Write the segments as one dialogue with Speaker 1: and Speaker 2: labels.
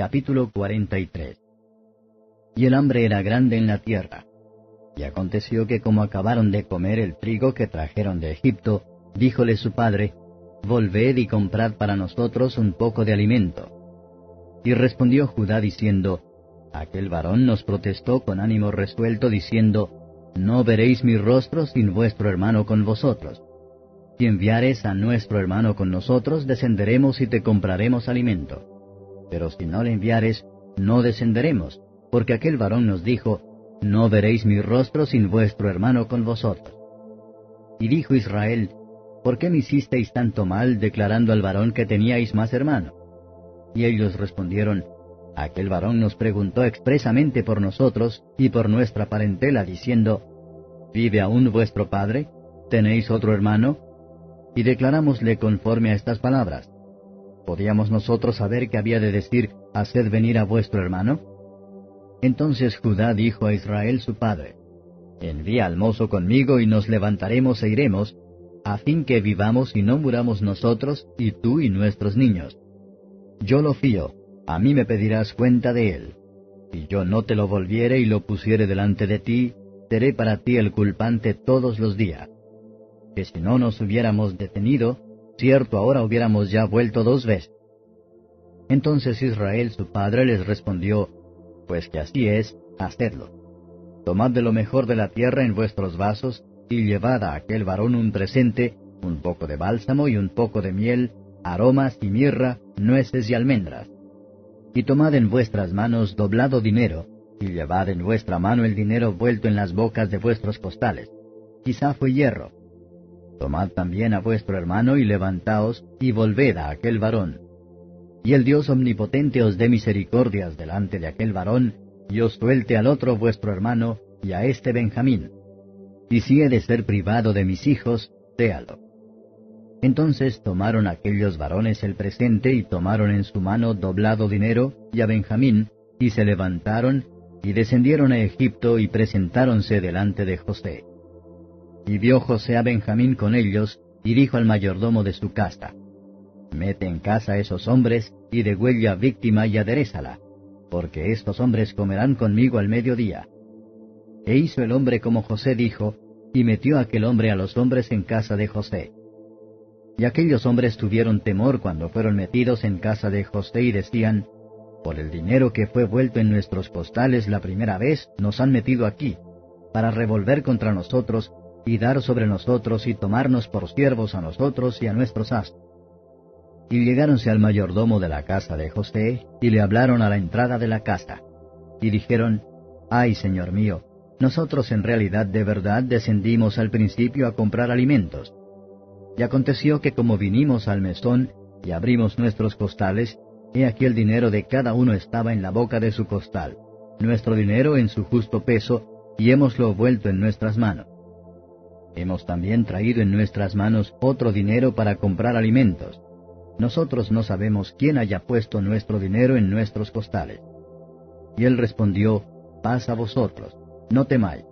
Speaker 1: Capítulo 43 Y el hambre era grande en la tierra. Y aconteció que como acabaron de comer el trigo que trajeron de Egipto, díjole su padre, Volved y comprad para nosotros un poco de alimento. Y respondió Judá diciendo, Aquel varón nos protestó con ánimo resuelto, diciendo, No veréis mi rostro sin vuestro hermano con vosotros. Si enviares a nuestro hermano con nosotros, descenderemos y te compraremos alimento pero si no le enviares, no descenderemos, porque aquel varón nos dijo, No veréis mi rostro sin vuestro hermano con vosotros. Y dijo Israel, ¿por qué me hicisteis tanto mal declarando al varón que teníais más hermano? Y ellos respondieron, Aquel varón nos preguntó expresamente por nosotros y por nuestra parentela, diciendo, ¿Vive aún vuestro padre? ¿Tenéis otro hermano? Y declarámosle conforme a estas palabras. ¿Podíamos nosotros saber que había de decir, haced venir a vuestro hermano? Entonces Judá dijo a Israel su padre, Envía al mozo conmigo y nos levantaremos e iremos, a fin que vivamos y no muramos nosotros, y tú y nuestros niños. Yo lo fío, a mí me pedirás cuenta de él. Si yo no te lo volviere y lo pusiere delante de ti, seré para ti el culpante todos los días. Que si no nos hubiéramos detenido, cierto ahora hubiéramos ya vuelto dos veces. Entonces Israel su padre les respondió, Pues que así es, hacedlo. Tomad de lo mejor de la tierra en vuestros vasos, y llevad a aquel varón un presente, un poco de bálsamo y un poco de miel, aromas y mirra, nueces y almendras. Y tomad en vuestras manos doblado dinero, y llevad en vuestra mano el dinero vuelto en las bocas de vuestros costales. Quizá fue hierro, Tomad también a vuestro hermano y levantaos y volved a aquel varón. Y el Dios omnipotente os dé misericordias delante de aquel varón, y os suelte al otro vuestro hermano, y a este Benjamín. Y si he de ser privado de mis hijos, séalo. Entonces tomaron aquellos varones el presente y tomaron en su mano doblado dinero y a Benjamín, y se levantaron, y descendieron a Egipto y presentáronse delante de José. Y vio José a Benjamín con ellos, y dijo al mayordomo de su casa, Mete en casa esos hombres, y degüella víctima y aderezala, porque estos hombres comerán conmigo al mediodía. E hizo el hombre como José dijo, y metió aquel hombre a los hombres en casa de José. Y aquellos hombres tuvieron temor cuando fueron metidos en casa de José y decían, Por el dinero que fue vuelto en nuestros postales la primera vez, nos han metido aquí, para revolver contra nosotros y dar sobre nosotros y tomarnos por siervos a nosotros y a nuestros astros. Y llegáronse al mayordomo de la casa de José, y le hablaron a la entrada de la casa. Y dijeron, Ay, señor mío, nosotros en realidad de verdad descendimos al principio a comprar alimentos. Y aconteció que como vinimos al mesón y abrimos nuestros costales, he aquí el dinero de cada uno estaba en la boca de su costal, nuestro dinero en su justo peso, y hemoslo vuelto en nuestras manos. Hemos también traído en nuestras manos otro dinero para comprar alimentos. Nosotros no sabemos quién haya puesto nuestro dinero en nuestros costales. Y él respondió, Paz a vosotros, no temáis.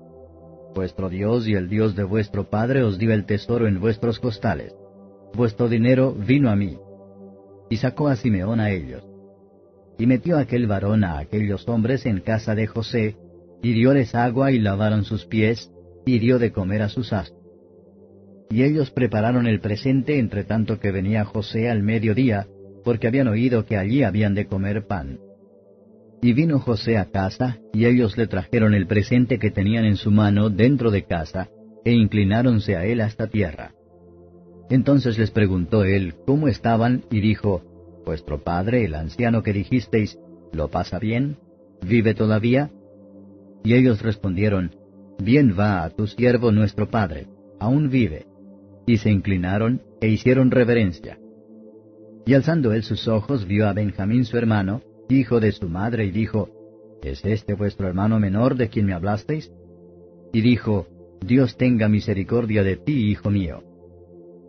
Speaker 1: Vuestro Dios y el Dios de vuestro Padre os dio el tesoro en vuestros costales. Vuestro dinero vino a mí. Y sacó a Simeón a ellos. Y metió aquel varón a aquellos hombres en casa de José, y dióles agua y lavaron sus pies, y dio de comer a sus astros. Y ellos prepararon el presente entre tanto que venía José al mediodía, porque habían oído que allí habían de comer pan. Y vino José a casa, y ellos le trajeron el presente que tenían en su mano dentro de casa, e inclináronse a él hasta tierra. Entonces les preguntó él cómo estaban, y dijo, Vuestro padre, el anciano que dijisteis, ¿lo pasa bien? ¿Vive todavía? Y ellos respondieron, Bien va a tu siervo nuestro padre, aún vive. Y se inclinaron e hicieron reverencia. Y alzando él sus ojos vio a Benjamín su hermano, hijo de su madre, y dijo, ¿Es este vuestro hermano menor de quien me hablasteis? Y dijo, Dios tenga misericordia de ti, hijo mío.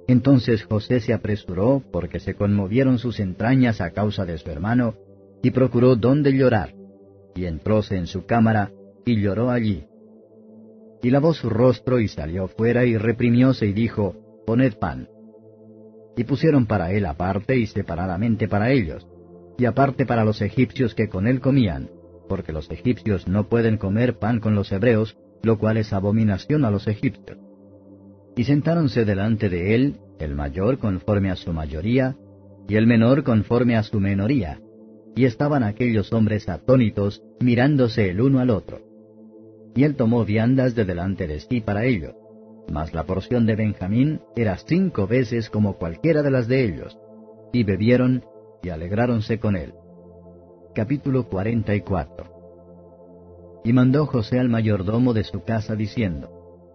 Speaker 1: Entonces José se apresuró, porque se conmovieron sus entrañas a causa de su hermano, y procuró dónde llorar, y entróse en su cámara, y lloró allí. Y lavó su rostro, y salió fuera, y reprimióse, y dijo, Poned pan. Y pusieron para él aparte y separadamente para ellos, y aparte para los egipcios que con él comían, porque los egipcios no pueden comer pan con los hebreos, lo cual es abominación a los egipcios. Y sentáronse delante de él, el mayor conforme a su mayoría, y el menor conforme a su menoría, y estaban aquellos hombres atónitos, mirándose el uno al otro. Y él tomó viandas de delante de sí para ellos mas la porción de Benjamín era cinco veces como cualquiera de las de ellos, y bebieron y alegráronse con él. Capítulo 44 Y mandó José al mayordomo de su casa diciendo,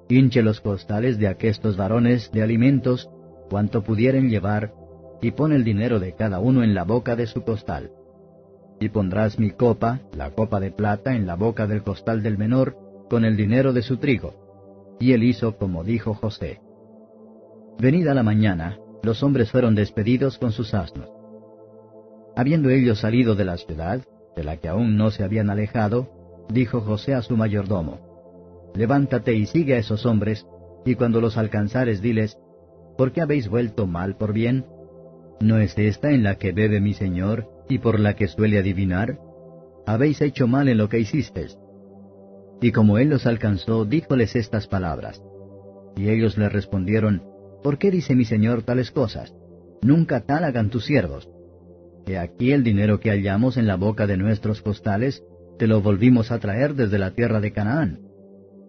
Speaker 1: Hinche los costales de aquestos varones de alimentos, cuanto pudieren llevar, y pon el dinero de cada uno en la boca de su costal. Y pondrás mi copa, la copa de plata, en la boca del costal del menor, con el dinero de su trigo y él hizo como dijo José. Venida la mañana, los hombres fueron despedidos con sus asnos. Habiendo ellos salido de la ciudad, de la que aún no se habían alejado, dijo José a su mayordomo, Levántate y sigue a esos hombres, y cuando los alcanzares diles, ¿por qué habéis vuelto mal por bien? ¿No es esta en la que bebe mi señor y por la que suele adivinar? Habéis hecho mal en lo que hicisteis. Y como él los alcanzó, díjoles estas palabras. Y ellos le respondieron, ¿Por qué dice mi señor tales cosas? Nunca tal hagan tus siervos. He aquí el dinero que hallamos en la boca de nuestros costales, te lo volvimos a traer desde la tierra de Canaán.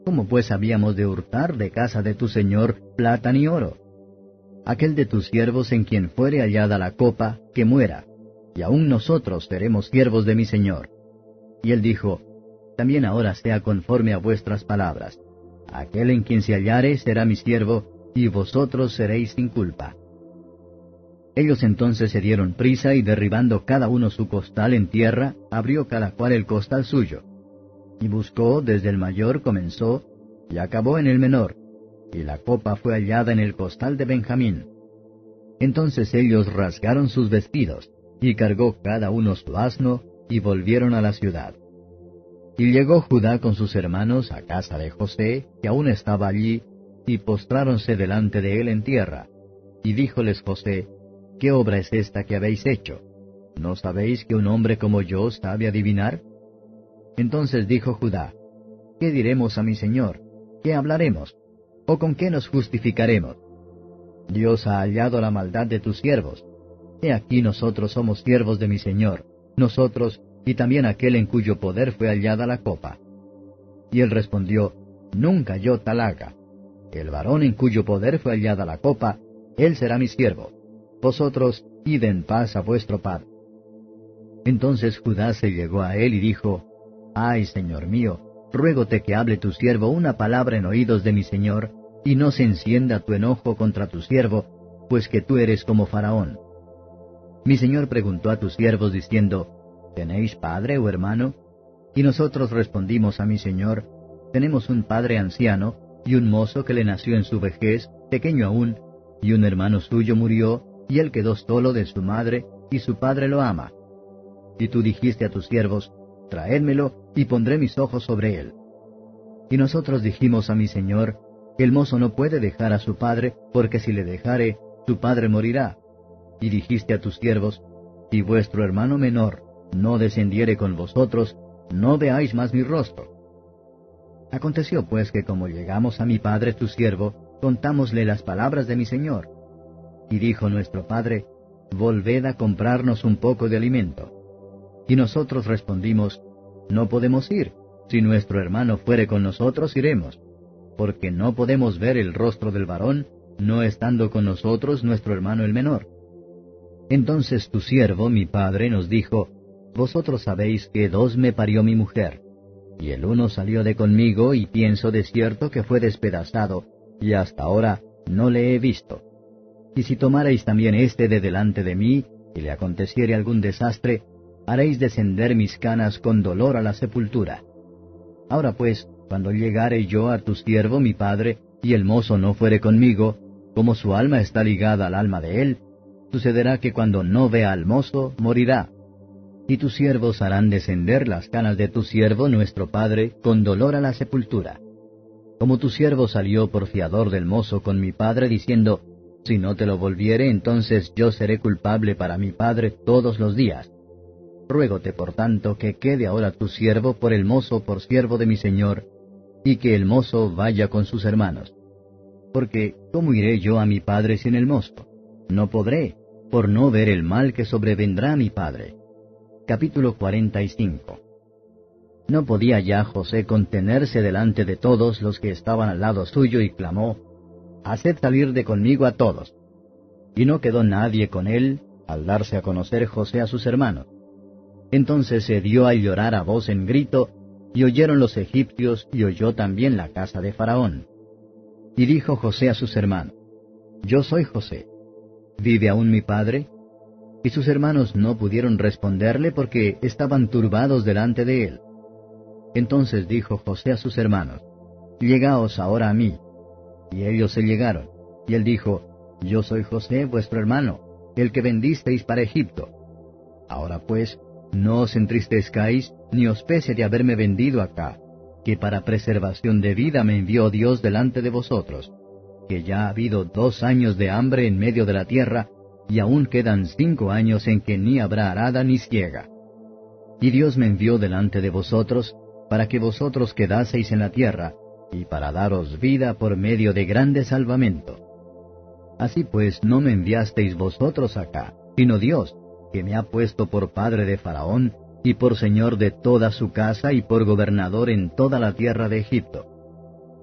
Speaker 1: ¿Cómo pues habíamos de hurtar de casa de tu señor plata ni oro? Aquel de tus siervos en quien fuere hallada la copa, que muera, y aun nosotros seremos siervos de mi señor. Y él dijo, también ahora sea conforme a vuestras palabras. Aquel en quien se hallare será mi siervo, y vosotros seréis sin culpa. Ellos entonces se dieron prisa y derribando cada uno su costal en tierra, abrió cada cual el costal suyo. Y buscó desde el mayor comenzó, y acabó en el menor, y la copa fue hallada en el costal de Benjamín. Entonces ellos rasgaron sus vestidos, y cargó cada uno su asno, y volvieron a la ciudad. Y llegó Judá con sus hermanos a casa de José, que aún estaba allí, y postráronse delante de él en tierra. Y díjoles José, ¿qué obra es esta que habéis hecho? ¿No sabéis que un hombre como yo sabe adivinar? Entonces dijo Judá, ¿qué diremos a mi señor? ¿Qué hablaremos? ¿O con qué nos justificaremos? Dios ha hallado la maldad de tus siervos. He aquí nosotros somos siervos de mi señor, nosotros y también aquel en cuyo poder fue hallada la copa. Y él respondió, Nunca yo tal haga. El varón en cuyo poder fue hallada la copa, él será mi siervo. Vosotros id en paz a vuestro padre. Entonces Judá se llegó a él y dijo, Ay, señor mío, ruégote que hable tu siervo una palabra en oídos de mi señor, y no se encienda tu enojo contra tu siervo, pues que tú eres como Faraón. Mi señor preguntó a tus siervos diciendo, ¿Tenéis padre o hermano? Y nosotros respondimos a mi señor, tenemos un padre anciano, y un mozo que le nació en su vejez, pequeño aún, y un hermano suyo murió, y él quedó solo de su madre, y su padre lo ama. Y tú dijiste a tus siervos, Traédmelo, y pondré mis ojos sobre él. Y nosotros dijimos a mi señor, el mozo no puede dejar a su padre, porque si le dejare, su padre morirá. Y dijiste a tus siervos, y vuestro hermano menor, no descendiere con vosotros, no veáis más mi rostro. Aconteció pues que como llegamos a mi padre tu siervo, contámosle las palabras de mi señor. Y dijo nuestro padre, Volved a comprarnos un poco de alimento. Y nosotros respondimos, No podemos ir, si nuestro hermano fuere con nosotros iremos, porque no podemos ver el rostro del varón, no estando con nosotros nuestro hermano el menor. Entonces tu siervo, mi padre, nos dijo, vosotros sabéis que dos me parió mi mujer, y el uno salió de conmigo y pienso de cierto que fue despedazado, y hasta ahora no le he visto. Y si tomarais también éste de delante de mí, y le aconteciere algún desastre, haréis descender mis canas con dolor a la sepultura. Ahora pues, cuando llegare yo a tu siervo mi padre, y el mozo no fuere conmigo, como su alma está ligada al alma de él, sucederá que cuando no vea al mozo, morirá. Y tus siervos harán descender las canas de tu siervo nuestro padre con dolor a la sepultura. Como tu siervo salió por fiador del mozo con mi padre, diciendo, Si no te lo volviere, entonces yo seré culpable para mi padre todos los días. Ruégote, por tanto, que quede ahora tu siervo por el mozo por siervo de mi señor, y que el mozo vaya con sus hermanos. Porque, ¿cómo iré yo a mi padre sin el mozo? No podré, por no ver el mal que sobrevendrá a mi padre. Capítulo 45 No podía ya José contenerse delante de todos los que estaban al lado suyo y clamó, Haced salir de conmigo a todos. Y no quedó nadie con él al darse a conocer José a sus hermanos. Entonces se dio a llorar a voz en grito, y oyeron los egipcios, y oyó también la casa de Faraón. Y dijo José a sus hermanos, Yo soy José. ¿Vive aún mi padre? Y sus hermanos no pudieron responderle porque estaban turbados delante de él. Entonces dijo José a sus hermanos, Llegaos ahora a mí. Y ellos se llegaron. Y él dijo, Yo soy José vuestro hermano, el que vendisteis para Egipto. Ahora pues, no os entristezcáis, ni os pese de haberme vendido acá, que para preservación de vida me envió Dios delante de vosotros, que ya ha habido dos años de hambre en medio de la tierra, y aún quedan cinco años en que ni habrá arada ni ciega. Y Dios me envió delante de vosotros, para que vosotros quedaseis en la tierra, y para daros vida por medio de grande salvamento. Así pues, no me enviasteis vosotros acá, sino Dios, que me ha puesto por padre de Faraón, y por señor de toda su casa, y por gobernador en toda la tierra de Egipto.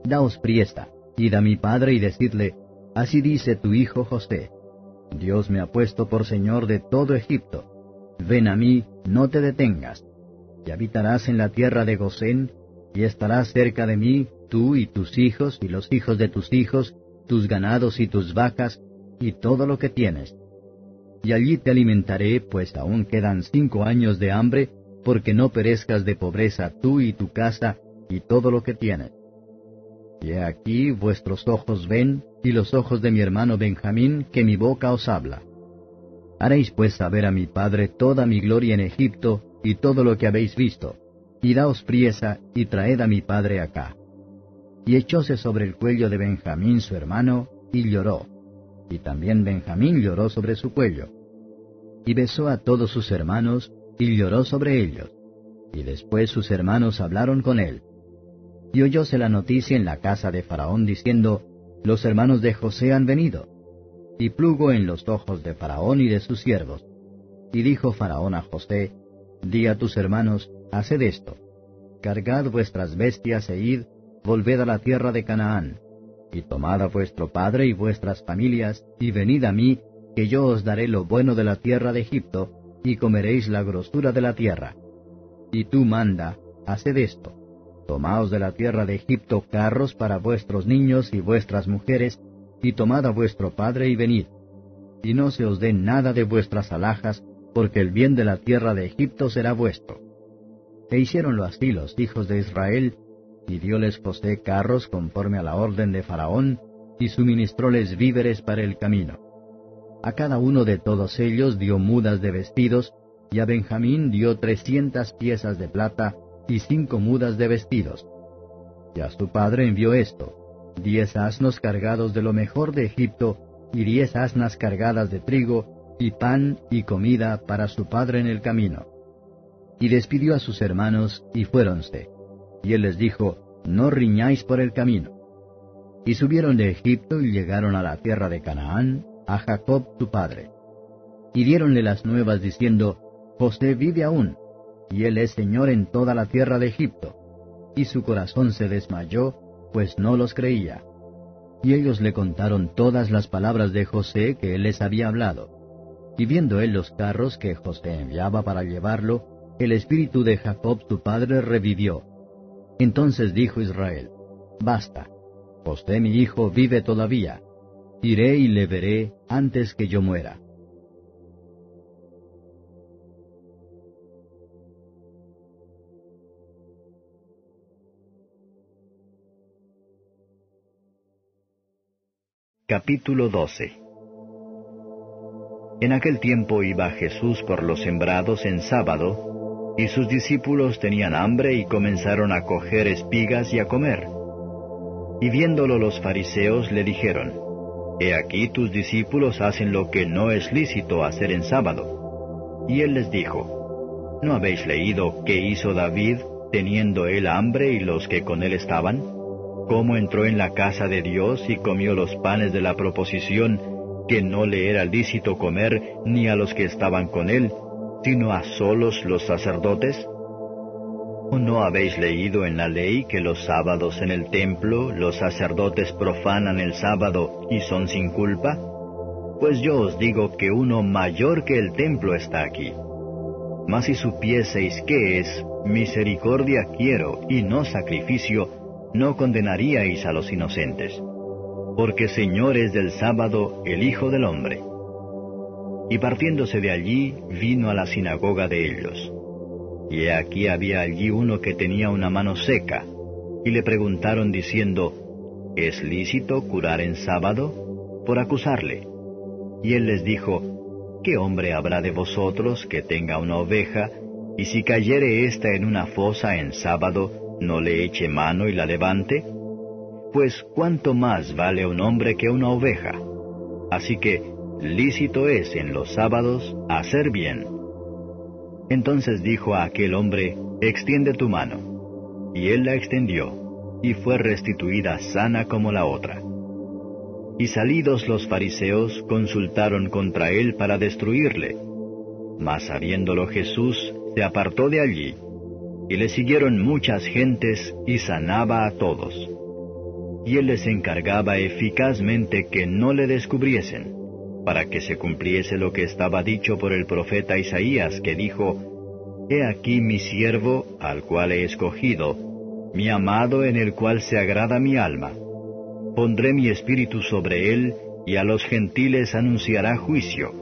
Speaker 1: Daos priesta, id a mi padre y decidle, Así dice tu hijo José, Dios me ha puesto por señor de todo Egipto. Ven a mí, no te detengas, y habitarás en la tierra de Gosén, y estarás cerca de mí, tú y tus hijos y los hijos de tus hijos, tus ganados y tus vacas, y todo lo que tienes y allí te alimentaré, pues aún quedan cinco años de hambre, porque no perezcas de pobreza tú y tu casa y todo lo que tienes. Y aquí vuestros ojos ven, y los ojos de mi hermano Benjamín, que mi boca os habla. Haréis pues saber a mi padre toda mi gloria en Egipto, y todo lo que habéis visto, y daos priesa, y traed a mi padre acá. Y echóse sobre el cuello de Benjamín su hermano, y lloró y también Benjamín lloró sobre su cuello. Y besó a todos sus hermanos, y lloró sobre ellos. Y después sus hermanos hablaron con él. Y oyóse la noticia en la casa de Faraón diciendo, Los hermanos de José han venido. Y plugo en los ojos de Faraón y de sus siervos. Y dijo Faraón a José, Di a tus hermanos, haced esto. Cargad vuestras bestias e id, volved a la tierra de Canaán y tomad a vuestro padre y vuestras familias, y venid a mí, que yo os daré lo bueno de la tierra de Egipto, y comeréis la grosura de la tierra. Y tú manda, haced esto. Tomaos de la tierra de Egipto carros para vuestros niños y vuestras mujeres, y tomad a vuestro padre y venid. Y no se os dé nada de vuestras alhajas, porque el bien de la tierra de Egipto será vuestro. E hicieronlo así los hijos de Israel, y dióles José carros conforme a la orden de Faraón, y suministróles víveres para el camino. A cada uno de todos ellos dio mudas de vestidos, y a Benjamín dio trescientas piezas de plata y cinco mudas de vestidos. Y a su padre envió esto, diez asnos cargados de lo mejor de Egipto, y diez asnas cargadas de trigo, y pan y comida para su padre en el camino. Y despidió a sus hermanos, y fuéronse. Y él les dijo, No riñáis por el camino. Y subieron de Egipto y llegaron a la tierra de Canaán, a Jacob tu padre. Y diéronle las nuevas diciendo, José vive aún, y él es señor en toda la tierra de Egipto. Y su corazón se desmayó, pues no los creía. Y ellos le contaron todas las palabras de José que él les había hablado. Y viendo él los carros que José enviaba para llevarlo, el espíritu de Jacob tu padre revivió, entonces dijo Israel, Basta, José mi hijo vive todavía, iré y le veré antes que yo muera. Capítulo 12 En aquel tiempo iba Jesús por los sembrados en sábado, y sus discípulos tenían hambre y comenzaron a coger espigas y a comer. Y viéndolo los fariseos le dijeron, He aquí tus discípulos hacen lo que no es lícito hacer en sábado. Y él les dijo, ¿No habéis leído qué hizo David teniendo él hambre y los que con él estaban? ¿Cómo entró en la casa de Dios y comió los panes de la proposición que no le era lícito comer ni a los que estaban con él, sino a solos los sacerdotes? ¿O no habéis leído en la ley que los sábados en el templo los sacerdotes profanan el sábado y son sin culpa? Pues yo os digo que uno mayor que el templo está aquí. Mas si supieseis qué es, misericordia quiero y no sacrificio, no condenaríais a los inocentes. Porque Señor es del sábado el Hijo del Hombre. Y partiéndose de allí, vino a la sinagoga de ellos y aquí había allí uno que tenía una mano seca, y le preguntaron diciendo, ¿Es lícito curar en sábado? por acusarle. Y él les dijo, ¿Qué hombre habrá de vosotros que tenga una oveja, y si cayere ésta en una fosa en sábado, no le eche mano y la levante? Pues cuánto más vale un hombre que una oveja. Así que lícito es en los sábados hacer bien entonces dijo a aquel hombre, Extiende tu mano. Y él la extendió, y fue restituida sana como la otra. Y salidos los fariseos consultaron contra él para destruirle. Mas sabiéndolo Jesús, se apartó de allí, y le siguieron muchas gentes y sanaba a todos. Y él les encargaba eficazmente que no le descubriesen para que se cumpliese lo que estaba dicho por el profeta Isaías, que dijo, He aquí mi siervo, al cual he escogido, mi amado en el cual se agrada mi alma. Pondré mi espíritu sobre él, y a los gentiles anunciará juicio.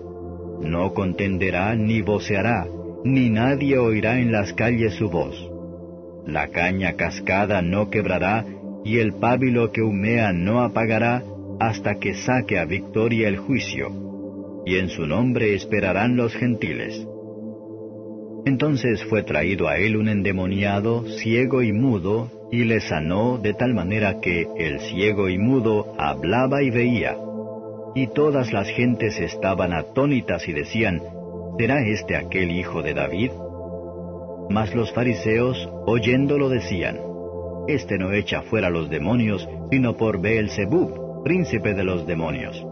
Speaker 1: No contenderá ni voceará, ni nadie oirá en las calles su voz. La caña cascada no quebrará, y el pábilo que humea no apagará, hasta que saque a victoria el juicio, y en su nombre esperarán los gentiles. Entonces fue traído a él un endemoniado, ciego y mudo, y le sanó de tal manera que el ciego y mudo hablaba y veía. Y todas las gentes estaban atónitas y decían, ¿será este aquel hijo de David? Mas los fariseos, oyéndolo, decían, Este no echa fuera los demonios, sino por Beelzebub, príncipe de los demonios.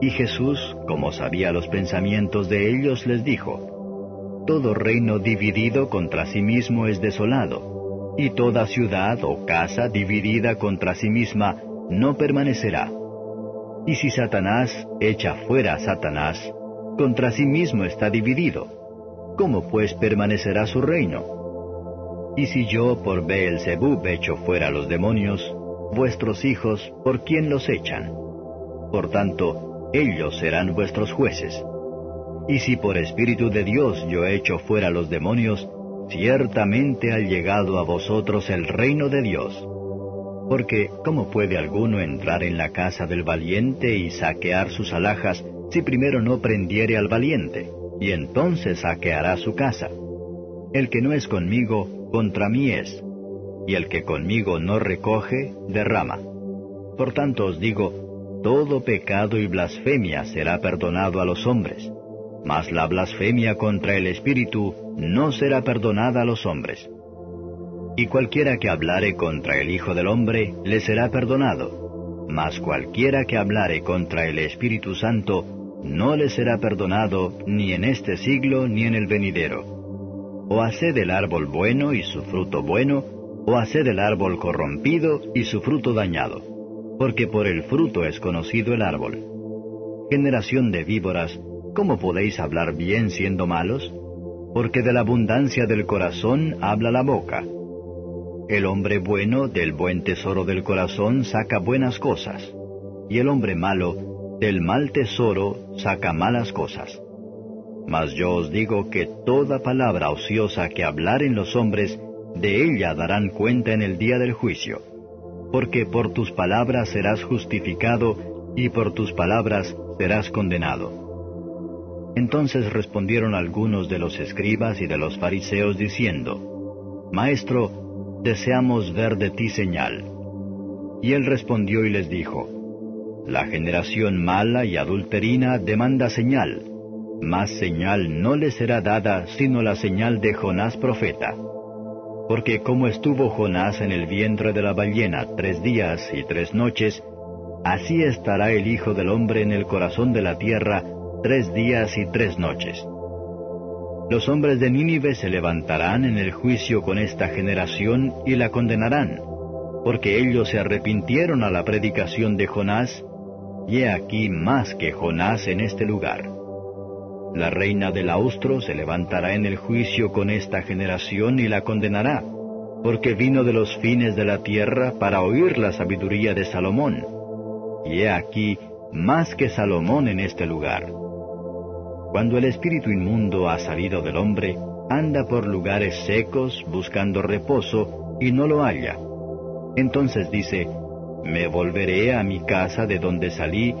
Speaker 1: Y Jesús, como sabía los pensamientos de ellos, les dijo, Todo reino dividido contra sí mismo es desolado, y toda ciudad o casa dividida contra sí misma no permanecerá. Y si Satanás echa fuera a Satanás, contra sí mismo está dividido. ¿Cómo pues permanecerá su reino? Y si yo por Beelzebub echo fuera los demonios, vuestros hijos, ¿por quién los echan? Por tanto, ellos serán vuestros jueces. Y si por Espíritu de Dios yo echo fuera los demonios, ciertamente ha llegado a vosotros el reino de Dios. Porque, ¿cómo puede alguno entrar en la casa del valiente y saquear sus alhajas si primero no prendiere al valiente? Y entonces saqueará su casa. El que no es conmigo, contra mí es y el que conmigo no recoge, derrama. Por tanto os digo, todo pecado y blasfemia será perdonado a los hombres, mas la blasfemia contra el Espíritu no será perdonada a los hombres. Y cualquiera que hablare contra el Hijo del Hombre le será perdonado, mas cualquiera que hablare contra el Espíritu Santo no le será perdonado ni en este siglo ni en el venidero. O haced el árbol bueno y su fruto bueno, o haced el árbol corrompido y su fruto dañado, porque por el fruto es conocido el árbol. Generación de víboras, ¿cómo podéis hablar bien siendo malos? Porque de la abundancia del corazón habla la boca. El hombre bueno del buen tesoro del corazón saca buenas cosas, y el hombre malo del mal tesoro saca malas cosas. Mas yo os digo que toda palabra ociosa que hablaren los hombres, de ella darán cuenta en el día del juicio, porque por tus palabras serás justificado y por tus palabras serás condenado. Entonces respondieron algunos de los escribas y de los fariseos diciendo, Maestro, deseamos ver de ti señal. Y él respondió y les dijo, La generación mala y adulterina demanda señal, mas señal no le será dada sino la señal de Jonás profeta. Porque como estuvo Jonás en el vientre de la ballena tres días y tres noches, así estará el Hijo del Hombre en el corazón de la tierra tres días y tres noches. Los hombres de Nínive se levantarán en el juicio con esta generación y la condenarán, porque ellos se arrepintieron a la predicación de Jonás, y he aquí más que Jonás en este lugar. La reina del austro se levantará en el juicio con esta generación y la condenará, porque vino de los fines de la tierra para oír la sabiduría de Salomón. Y he aquí más que Salomón en este lugar. Cuando el espíritu inmundo ha salido del hombre, anda por lugares secos buscando reposo y no lo halla. Entonces dice, me volveré a mi casa de donde salí,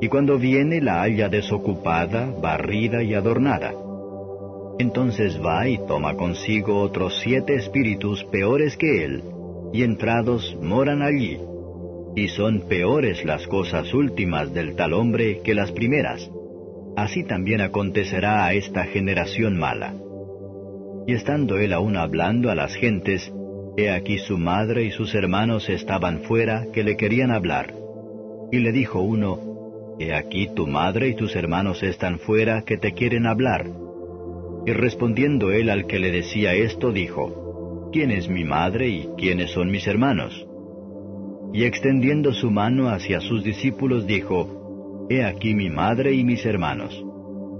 Speaker 1: y cuando viene la halla desocupada, barrida y adornada. Entonces va y toma consigo otros siete espíritus peores que él, y entrados moran allí. Y son peores las cosas últimas del tal hombre que las primeras así también acontecerá a esta generación mala. Y estando él aún hablando a las gentes, he aquí su madre y sus hermanos estaban fuera que le querían hablar. Y le dijo uno, He aquí tu madre y tus hermanos están fuera que te quieren hablar. Y respondiendo él al que le decía esto, dijo, ¿quién es mi madre y quiénes son mis hermanos? Y extendiendo su mano hacia sus discípulos, dijo, He aquí mi madre y mis hermanos,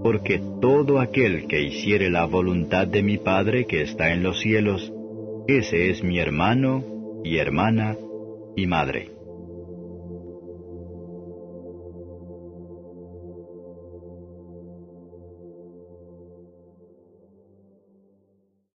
Speaker 1: porque todo aquel que hiciere la voluntad de mi Padre que está en los cielos, ese es mi hermano y hermana y madre.